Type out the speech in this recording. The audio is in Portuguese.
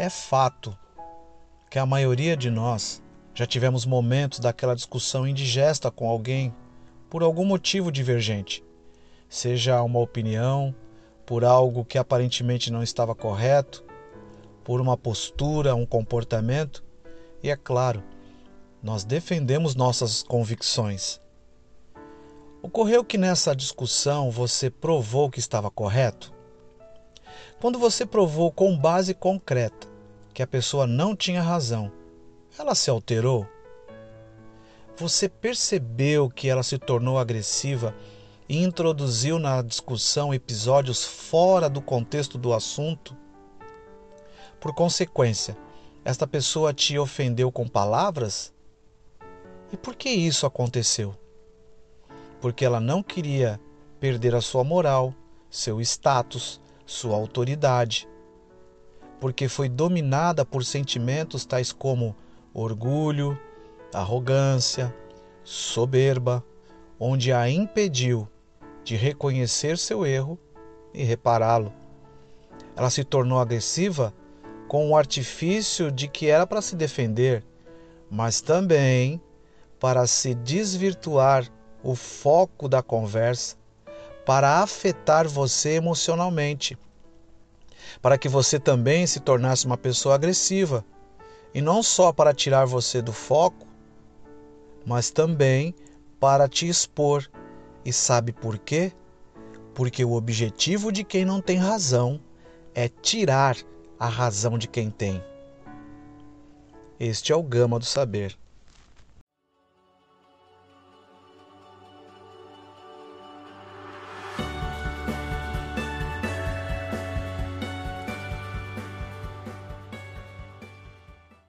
É fato que a maioria de nós já tivemos momentos daquela discussão indigesta com alguém por algum motivo divergente, seja uma opinião, por algo que aparentemente não estava correto, por uma postura, um comportamento, e é claro, nós defendemos nossas convicções. Ocorreu que nessa discussão você provou que estava correto? Quando você provou com base concreta que a pessoa não tinha razão, ela se alterou? Você percebeu que ela se tornou agressiva e introduziu na discussão episódios fora do contexto do assunto? Por consequência, esta pessoa te ofendeu com palavras? E por que isso aconteceu? Porque ela não queria perder a sua moral, seu status, sua autoridade. Porque foi dominada por sentimentos tais como orgulho, arrogância, soberba, onde a impediu de reconhecer seu erro e repará-lo. Ela se tornou agressiva com o artifício de que era para se defender, mas também para se desvirtuar o foco da conversa, para afetar você emocionalmente, para que você também se tornasse uma pessoa agressiva, e não só para tirar você do foco, mas também para te expor e sabe por quê? Porque o objetivo de quem não tem razão é tirar a razão de quem tem. Este é o Gama do Saber.